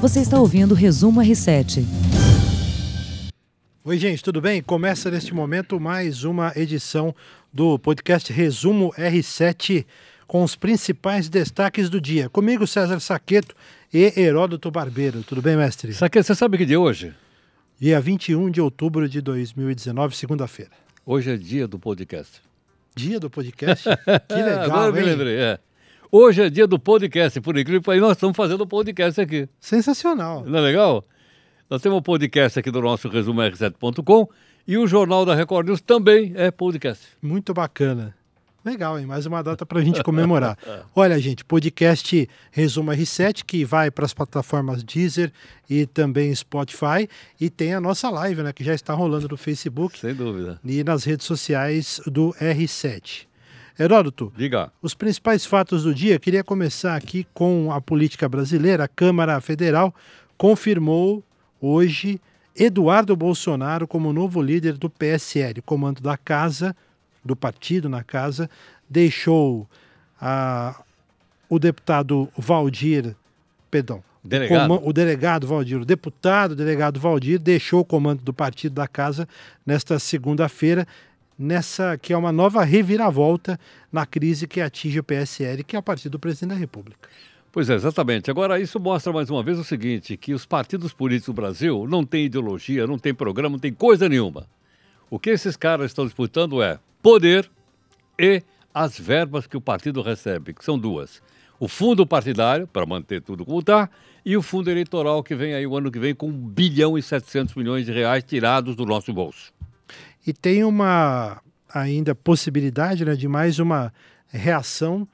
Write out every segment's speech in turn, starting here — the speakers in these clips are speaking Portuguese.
Você está ouvindo o Resumo R7. Oi, gente, tudo bem? Começa neste momento mais uma edição do podcast Resumo R7 com os principais destaques do dia. Comigo, César Saqueto e Heródoto Barbeiro. Tudo bem, mestre? Saqueto, você sabe que dia é hoje? Dia 21 de outubro de 2019, segunda-feira. Hoje é dia do podcast. Dia do podcast? Que legal, Agora eu me lembrei, é. Hoje é dia do podcast, por incrível que nós estamos fazendo o podcast aqui. Sensacional. Não é legal? Nós temos um podcast aqui do nosso resumo r7.com e o Jornal da Record News também é podcast. Muito bacana. Legal, hein? Mais uma data para a gente comemorar. Olha, gente, podcast Resumo R7, que vai para as plataformas Deezer e também Spotify. E tem a nossa live, né? Que já está rolando no Facebook Sem dúvida. e nas redes sociais do R7. Heródoto, Diga. os principais fatos do dia, queria começar aqui com a política brasileira. A Câmara Federal confirmou hoje Eduardo Bolsonaro como novo líder do PSL, comando da casa, do partido na casa, deixou a, o deputado Valdir, perdão, Delegado. Coma- o delegado Valdir, o deputado delegado Valdir deixou o comando do partido da casa nesta segunda-feira, nessa que é uma nova reviravolta na crise que atinge o PSL, que é o partido do presidente da República. Pois é, exatamente. Agora, isso mostra mais uma vez o seguinte, que os partidos políticos do Brasil não têm ideologia, não têm programa, não têm coisa nenhuma. O que esses caras estão disputando é poder e as verbas que o partido recebe, que são duas. O fundo partidário, para manter tudo como está, e o fundo eleitoral, que vem aí o ano que vem com 1 bilhão e 700 milhões de reais tirados do nosso bolso. E tem uma ainda possibilidade né, de mais uma reação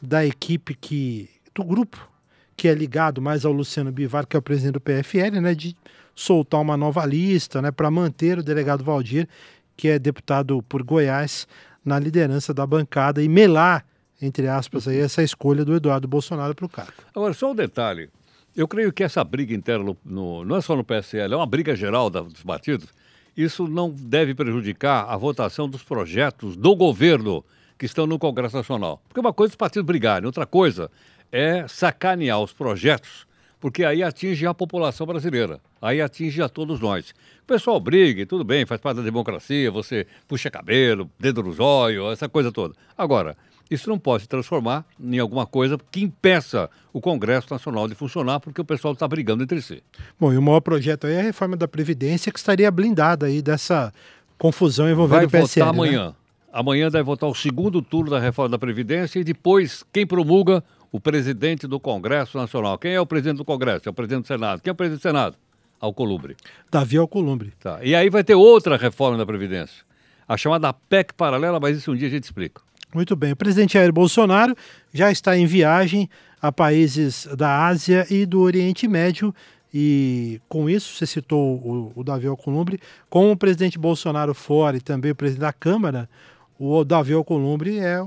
da equipe que do grupo que é ligado mais ao Luciano Bivar, que é o presidente do PFL, né, de soltar uma nova lista, né, para manter o delegado Valdir, que é deputado por Goiás, na liderança da bancada e melar, entre aspas, aí, essa escolha do Eduardo Bolsonaro para o cargo. Agora, só um detalhe. Eu creio que essa briga interna, no- no- não é só no PSL, é uma briga geral da- dos partidos. Isso não deve prejudicar a votação dos projetos do governo que estão no Congresso Nacional. Porque uma coisa é os partidos brigarem, outra coisa é sacanear os projetos, porque aí atinge a população brasileira, aí atinge a todos nós. O pessoal briga, tudo bem, faz parte da democracia, você puxa cabelo, dedo no zóio, essa coisa toda. Agora, isso não pode se transformar em alguma coisa que impeça o Congresso Nacional de funcionar, porque o pessoal está brigando entre si. Bom, e o maior projeto aí é a reforma da Previdência, que estaria blindada aí dessa confusão envolvendo Vai o PSL. votar né? amanhã. Amanhã deve votar o segundo turno da reforma da Previdência e depois quem promulga? O presidente do Congresso Nacional. Quem é o presidente do Congresso? É o presidente do Senado. Quem é o presidente do Senado? Alcolumbre. Davi Alcolumbre. Tá. E aí vai ter outra reforma da Previdência. A chamada PEC paralela, mas isso um dia a gente explica. Muito bem. O presidente Jair Bolsonaro já está em viagem a países da Ásia e do Oriente Médio. E com isso, você citou o, o Davi Alcolumbre, com o presidente Bolsonaro fora e também o presidente da Câmara, o Davi Alcolumbre é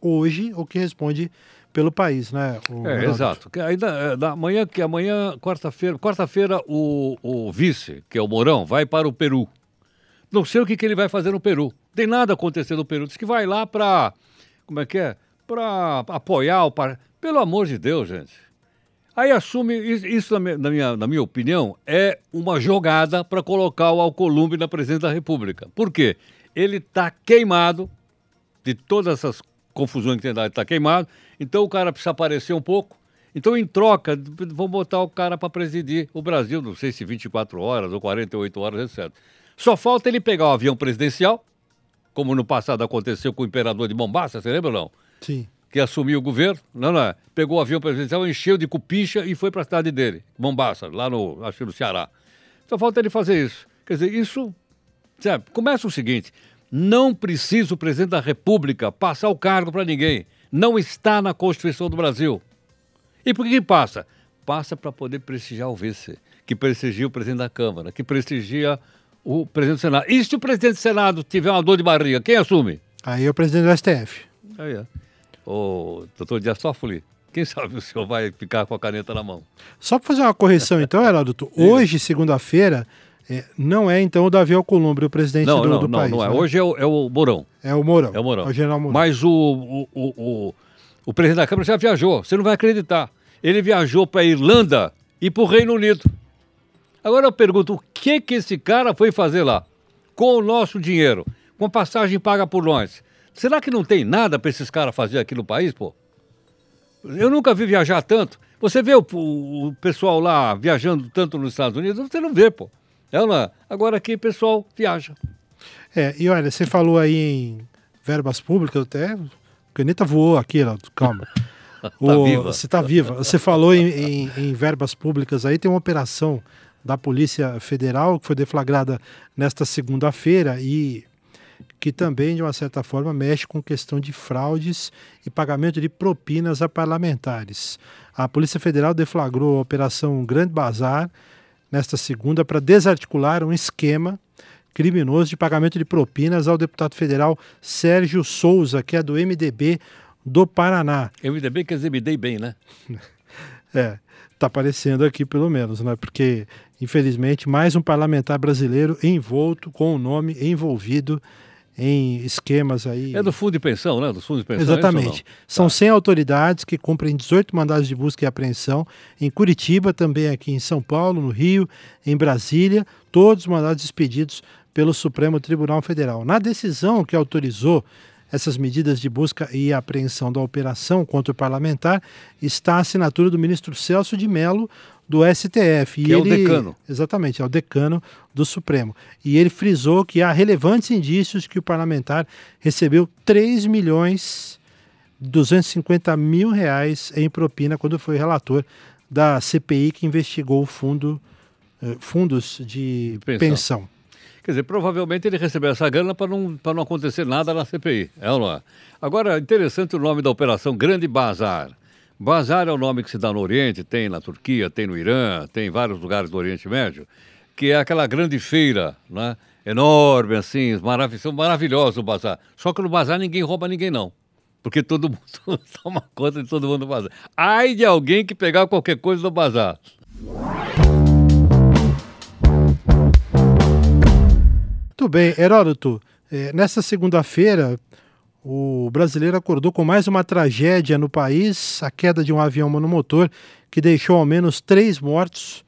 hoje o que responde pelo país, né? o É, exato. Que ainda, é, da manhã, que amanhã, quarta-feira, quarta-feira, o, o vice, que é o Mourão, vai para o Peru. Não sei o que, que ele vai fazer no Peru. Tem nada acontecendo no Peru. Diz que vai lá para. Como é que é? Para apoiar o. Par... Pelo amor de Deus, gente. Aí assume. Isso, isso na, minha, na, minha, na minha opinião, é uma jogada para colocar o Alcolumbre na presidência da República. Por quê? Ele está queimado de todas essas confusões que tem lá, ele está queimado. Então o cara precisa aparecer um pouco. Então, em troca, vão botar o cara para presidir o Brasil, não sei se 24 horas ou 48 horas, etc. Só falta ele pegar o avião presidencial, como no passado aconteceu com o imperador de Mombasa, você lembra ou não? Sim. Que assumiu o governo, não, não é? Pegou o avião presidencial, encheu de cupincha e foi para a cidade dele, Mombasa, lá no, acho que no Ceará. Só falta ele fazer isso. Quer dizer, isso Sabe, começa o seguinte: não precisa o presidente da República passar o cargo para ninguém. Não está na Constituição do Brasil. E por que, que passa? Passa para poder prestigiar o vice, que prestigia o presidente da Câmara, que prestigia o presidente do Senado. E se o presidente do Senado tiver uma dor de barriga, quem assume? Aí é o presidente do STF. Aí é. O doutor Dias Toffoli, quem sabe o senhor vai ficar com a caneta na mão? Só para fazer uma correção, então, Heródoto, hoje, segunda-feira, é, não é então o Davi Alcolumbre, o presidente Não, do, não, do não, país. não é. né? Hoje é o, é o Mourão. É o Mourão. É o Mourão. É o general Mourão. Mas o, o, o, o, o presidente da Câmara já viajou, você não vai acreditar. Ele viajou para a Irlanda ir para o Reino Unido. Agora eu pergunto, o que que esse cara foi fazer lá? Com o nosso dinheiro, com passagem paga por nós. Será que não tem nada para esses caras fazer aqui no país, pô? Eu nunca vi viajar tanto. Você vê o, o pessoal lá viajando tanto nos Estados Unidos, você não vê, pô. Não é? Agora aqui o pessoal viaja. É, e olha, você falou aí em verbas públicas, até caneta voou aqui, ó, calma. tá o. Você está viva. Você falou em, em, em, verbas públicas aí, tem uma operação da Polícia Federal que foi deflagrada nesta segunda-feira e que também, de uma certa forma, mexe com questão de fraudes e pagamento de propinas a parlamentares. A Polícia Federal deflagrou a Operação Grande Bazar nesta segunda para desarticular um esquema criminoso de pagamento de propinas ao deputado federal Sérgio Souza, que é do MDB do Paraná. MDB quer dizer me dei bem, né? é, está aparecendo aqui pelo menos, né? Porque, infelizmente, mais um parlamentar brasileiro envolto com o nome envolvido em esquemas aí. É do fundo de pensão, né? Do fundo de pensão. É Exatamente. É São tá. 100 autoridades que cumprem 18 mandados de busca e apreensão em Curitiba, também aqui em São Paulo, no Rio, em Brasília, todos mandados expedidos pelo Supremo Tribunal Federal. Na decisão que autorizou essas medidas de busca e apreensão da operação contra o parlamentar está a assinatura do ministro Celso de Mello, do STF. Que e é ele, o decano. Exatamente, é o decano do Supremo. E ele frisou que há relevantes indícios que o parlamentar recebeu 3 milhões 250 mil reais em propina quando foi relator da CPI que investigou o fundo, eh, fundos de pensão. pensão. Quer dizer, provavelmente ele recebeu essa grana para não, não acontecer nada na CPI. É ou não é? Agora, interessante o nome da operação Grande Bazar. Bazar é o nome que se dá no Oriente, tem na Turquia, tem no Irã, tem em vários lugares do Oriente Médio, que é aquela grande feira, né? enorme, assim, marav maravilhoso o bazar. Só que no bazar ninguém rouba ninguém, não. Porque todo mundo toma conta de todo mundo no bazar. Ai de alguém que pegar qualquer coisa no bazar. Muito bem, Heródoto. É, nessa segunda-feira, o brasileiro acordou com mais uma tragédia no país, a queda de um avião monomotor que deixou ao menos três mortos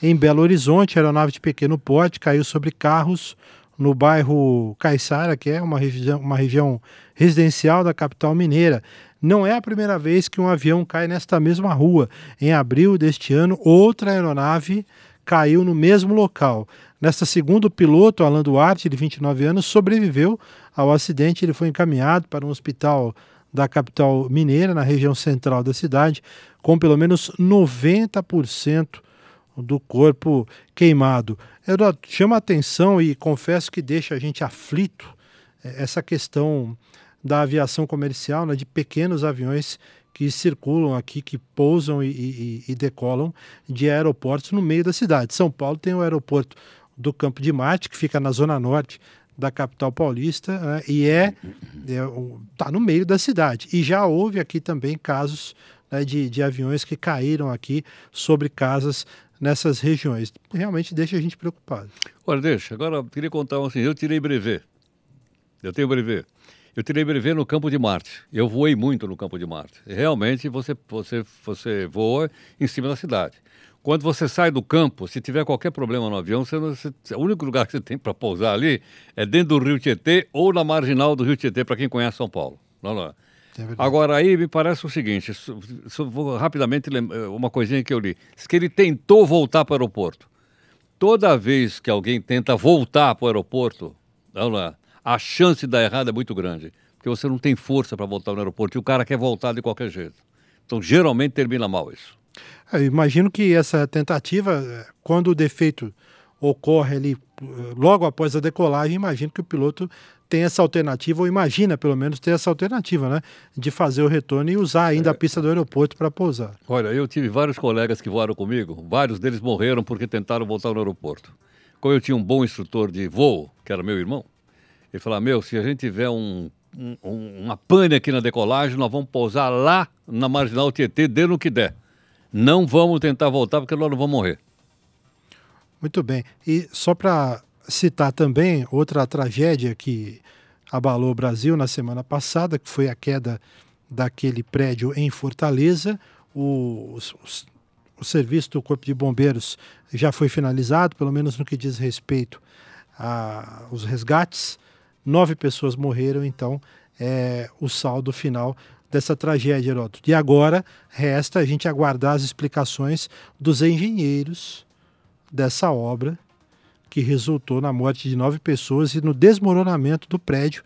em Belo Horizonte. A aeronave de pequeno porte caiu sobre carros no bairro Caiçara, que é uma região, uma região residencial da capital mineira. Não é a primeira vez que um avião cai nesta mesma rua. Em abril deste ano, outra aeronave caiu no mesmo local. Nesta segunda, o piloto, Alan Duarte, de 29 anos, sobreviveu ao acidente. Ele foi encaminhado para um hospital da capital mineira, na região central da cidade, com pelo menos 90% do corpo queimado. Chama a atenção e confesso que deixa a gente aflito é, essa questão da aviação comercial, né, de pequenos aviões que circulam aqui, que pousam e, e, e, decolam de aeroportos no meio da cidade. São Paulo tem o aeroporto do Campo de Marte, que fica na zona norte da capital paulista, né, e é, está é, no meio da cidade. E já houve aqui também casos né, de, de aviões que caíram aqui sobre casas nessas regiões. Realmente deixa a gente preocupado. Olha, deixa. Agora, eu queria contar assim, eu tirei brevet. Eu tenho brevet. Eu tirei brevet no campo de Marte. Eu voei muito no campo de Marte. Realmente você, você, você voa em cima da cidade. Quando você sai do campo, se tiver qualquer problema no avião, você, você, o único lugar que você tem para pousar ali é dentro do Rio Tietê ou na marginal do Rio Tietê, para quem conhece São Paulo. Não, não. É, é Agora, aí me parece o seguinte: vou rapidamente lembrar uma coisinha que eu li. Diz que ele tentou voltar para o aeroporto. Toda vez que alguém tenta voltar para o aeroporto, não, não é? A chance de dar errado é muito grande. Porque você não tem força para voltar no aeroporto e o cara quer voltar de qualquer jeito. Então, geralmente termina mal isso. É, eu imagino que essa tentativa, é, quando o defeito ocorre ali é, logo após a decolagem, imagino que o piloto tem essa alternativa, ou imagina pelo menos ter essa alternativa, né? De fazer o retorno e usar ainda é. a pista do aeroporto para pousar. Olha, eu tive vários colegas que voaram comigo, vários deles morreram porque tentaram voltar no aeroporto. Como eu tinha um bom instrutor de voo, que era meu irmão, ele falou: Meu, se a gente tiver um, um, uma pane aqui na decolagem, nós vamos pousar lá na marginal Tietê, dê no que der. Não vamos tentar voltar porque nós não vamos morrer. Muito bem. E só para citar também outra tragédia que abalou o Brasil na semana passada, que foi a queda daquele prédio em Fortaleza. Os, os o serviço do Corpo de Bombeiros já foi finalizado, pelo menos no que diz respeito aos resgates. Nove pessoas morreram, então é o saldo final dessa tragédia, Heródoto. E agora resta a gente aguardar as explicações dos engenheiros dessa obra que resultou na morte de nove pessoas e no desmoronamento do prédio.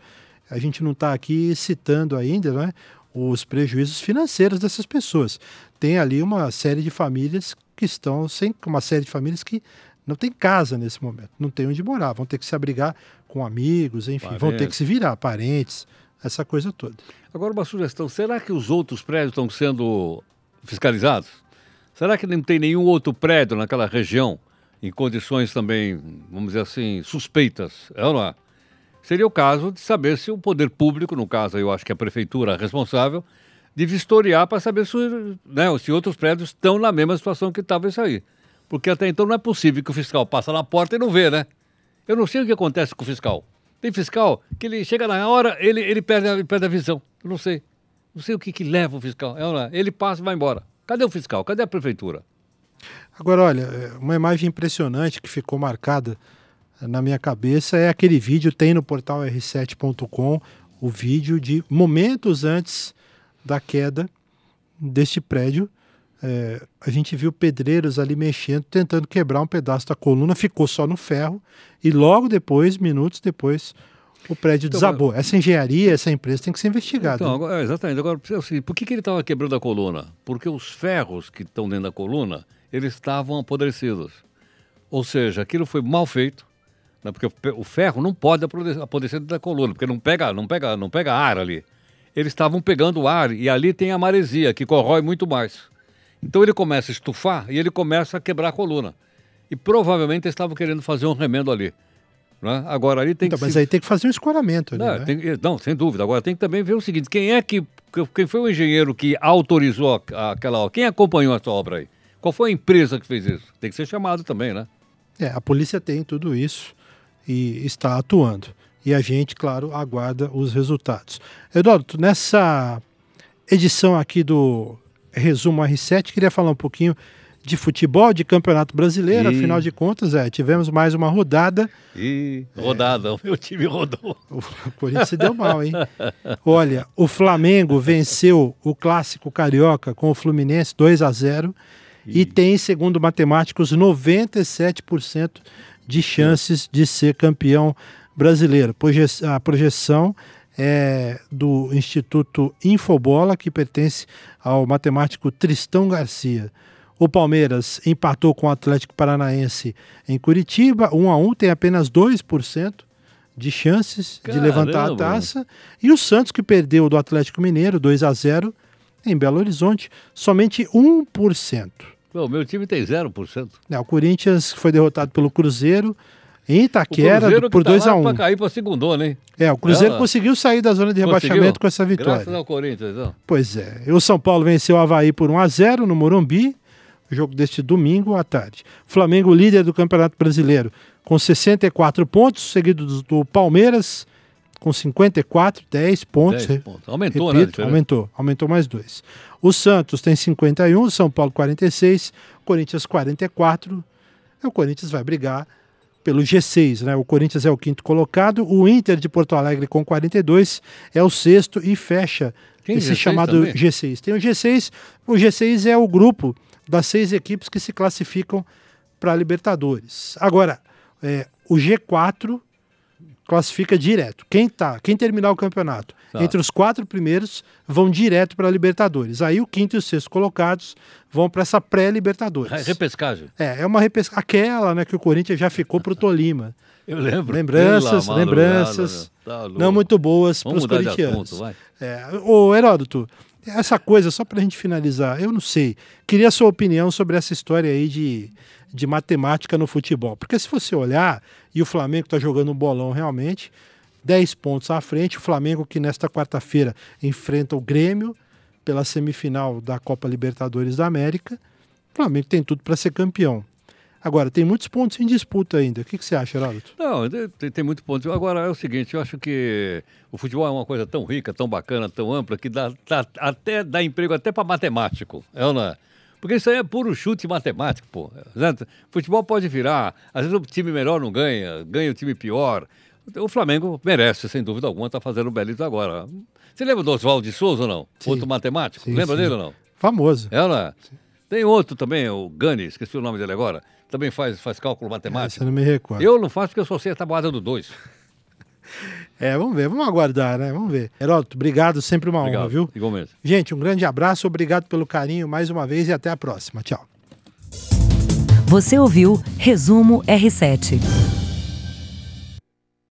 A gente não está aqui citando ainda né, os prejuízos financeiros dessas pessoas. Tem ali uma série de famílias que estão sem uma série de famílias que não tem casa nesse momento, não tem onde morar, vão ter que se abrigar com amigos, enfim, parentes. vão ter que se virar, parentes, essa coisa toda. Agora uma sugestão, será que os outros prédios estão sendo fiscalizados? Será que não tem nenhum outro prédio naquela região em condições também, vamos dizer assim, suspeitas? É ou não é? Seria o caso de saber se o poder público, no caso eu acho que a prefeitura responsável, de vistoriar para saber se, né, se outros prédios estão na mesma situação que estava isso aí. Porque até então não é possível que o fiscal passe na porta e não vê, né? Eu não sei o que acontece com o fiscal. Tem fiscal que ele chega na hora, ele, ele, perde, ele perde a visão. Eu não sei. Não sei o que, que leva o fiscal. É ele passa e vai embora. Cadê o fiscal? Cadê a prefeitura? Agora, olha, é, uma imagem impressionante que ficou marcada na minha cabeça é aquele vídeo, tem no portal r7.com, o vídeo de momentos antes da queda deste prédio. É, a gente viu pedreiros ali mexendo, tentando quebrar um pedaço da coluna, ficou só no ferro e logo depois, minutos depois, o prédio então, desabou. Essa engenharia, essa empresa tem que ser investigada. Então, agora, exatamente. Agora, assim, por que, que ele estava quebrando a coluna? Porque os ferros que estão dentro da coluna, eles estavam apodrecidos. Ou seja, aquilo foi mal feito, né? porque o ferro não pode apodrecer dentro da coluna, porque não pega, não pega, não pega ar ali. Eles estavam pegando ar e ali tem a maresia, que corrói muito mais. Então ele começa a estufar e ele começa a quebrar a coluna. E provavelmente eles estavam querendo fazer um remendo ali. Né? Agora ali tem então, que. Mas se... aí tem que fazer um escoramento ali, não, né? tem... não, sem dúvida. Agora tem que também ver o seguinte: quem é que. Quem foi o engenheiro que autorizou aquela. Quem acompanhou essa obra aí? Qual foi a empresa que fez isso? Tem que ser chamado também, né? É, a polícia tem tudo isso e está atuando. E a gente, claro, aguarda os resultados. Eduardo, nessa edição aqui do Resumo R7, queria falar um pouquinho de futebol, de campeonato brasileiro, e... afinal de contas, é, tivemos mais uma rodada. E rodada, é... o meu time rodou. O Corinthians se deu mal, hein? Olha, o Flamengo venceu o clássico carioca com o Fluminense 2 a 0 e, e tem, segundo matemáticos, 97% de chances de ser campeão brasileiro. A projeção é do Instituto Infobola, que pertence ao matemático Tristão Garcia. O Palmeiras empatou com o Atlético Paranaense em Curitiba, 1 a 1 tem apenas 2% de chances Caramba. de levantar a taça. E o Santos, que perdeu do Atlético Mineiro, 2 a 0 em Belo Horizonte, somente 1%. O meu time tem 0%. É, o Corinthians foi derrotado pelo Cruzeiro em Itaquera por 2 tá a 1 um. para cair para segundona, hein? É, o Cruzeiro é, conseguiu sair da zona de conseguiu? rebaixamento com essa vitória. Graças ao Corinthians, não. Pois é. E o São Paulo venceu o Havaí por 1 a 0 no Morumbi jogo deste domingo à tarde. Flamengo líder do Campeonato Brasileiro com 64 pontos, seguido do, do Palmeiras com 54, 10 pontos. 10 pontos. Aumentou, né, Repito, né? Aumentou, aumentou mais dois. O Santos tem 51, o São Paulo 46, Corinthians 44. E o Corinthians vai brigar pelo G6, né? O Corinthians é o quinto colocado, o Inter de Porto Alegre com 42 é o sexto e fecha Tem esse G6 chamado também? G6. Tem o G6, o G6 é o grupo das seis equipes que se classificam para a Libertadores. Agora, é, o G4 classifica direto. Quem tá, quem terminar o campeonato tá. entre os quatro primeiros vão direto para a Libertadores. Aí o quinto e o sexto colocados vão para essa pré-Libertadores. Repescagem. É, é uma repescagem. Aquela, né, que o Corinthians já ficou para o Tolima. Eu lembro. Lembranças, lembranças. Tá não muito boas para os corintianos. Assunto, é, o Heródoto, essa coisa, só para a gente finalizar, eu não sei. Queria a sua opinião sobre essa história aí de, de matemática no futebol. Porque se você olhar, e o Flamengo está jogando um bolão realmente, 10 pontos à frente, o Flamengo que nesta quarta-feira enfrenta o Grêmio pela semifinal da Copa Libertadores da América. O Flamengo tem tudo para ser campeão. Agora, tem muitos pontos em disputa ainda. O que, que você acha, Heródoto? Não, tem, tem muito ponto. Agora, é o seguinte, eu acho que o futebol é uma coisa tão rica, tão bacana, tão ampla, que dá, dá até dá emprego até para matemático. É ou não é? Porque isso aí é puro chute matemático, pô. Futebol pode virar. Às vezes o time melhor não ganha, ganha o time pior. O Flamengo merece, sem dúvida alguma, estar tá fazendo um belito agora. Você lembra do Oswaldo de Souza ou não? Sim. Outro matemático? Sim, lembra sim. dele ou não? Famoso. Ela. Tem outro também, o Gani, esqueci o nome dele agora. Também faz, faz cálculo matemático. Essa não me recordo. Eu não faço porque eu só sei a tabuada do 2. É, vamos ver, vamos aguardar, né? Vamos ver. Heródoto, obrigado, sempre uma Obrigado, honra, viu? Igualmente. Gente, um grande abraço, obrigado pelo carinho mais uma vez e até a próxima. Tchau. Você ouviu Resumo R7.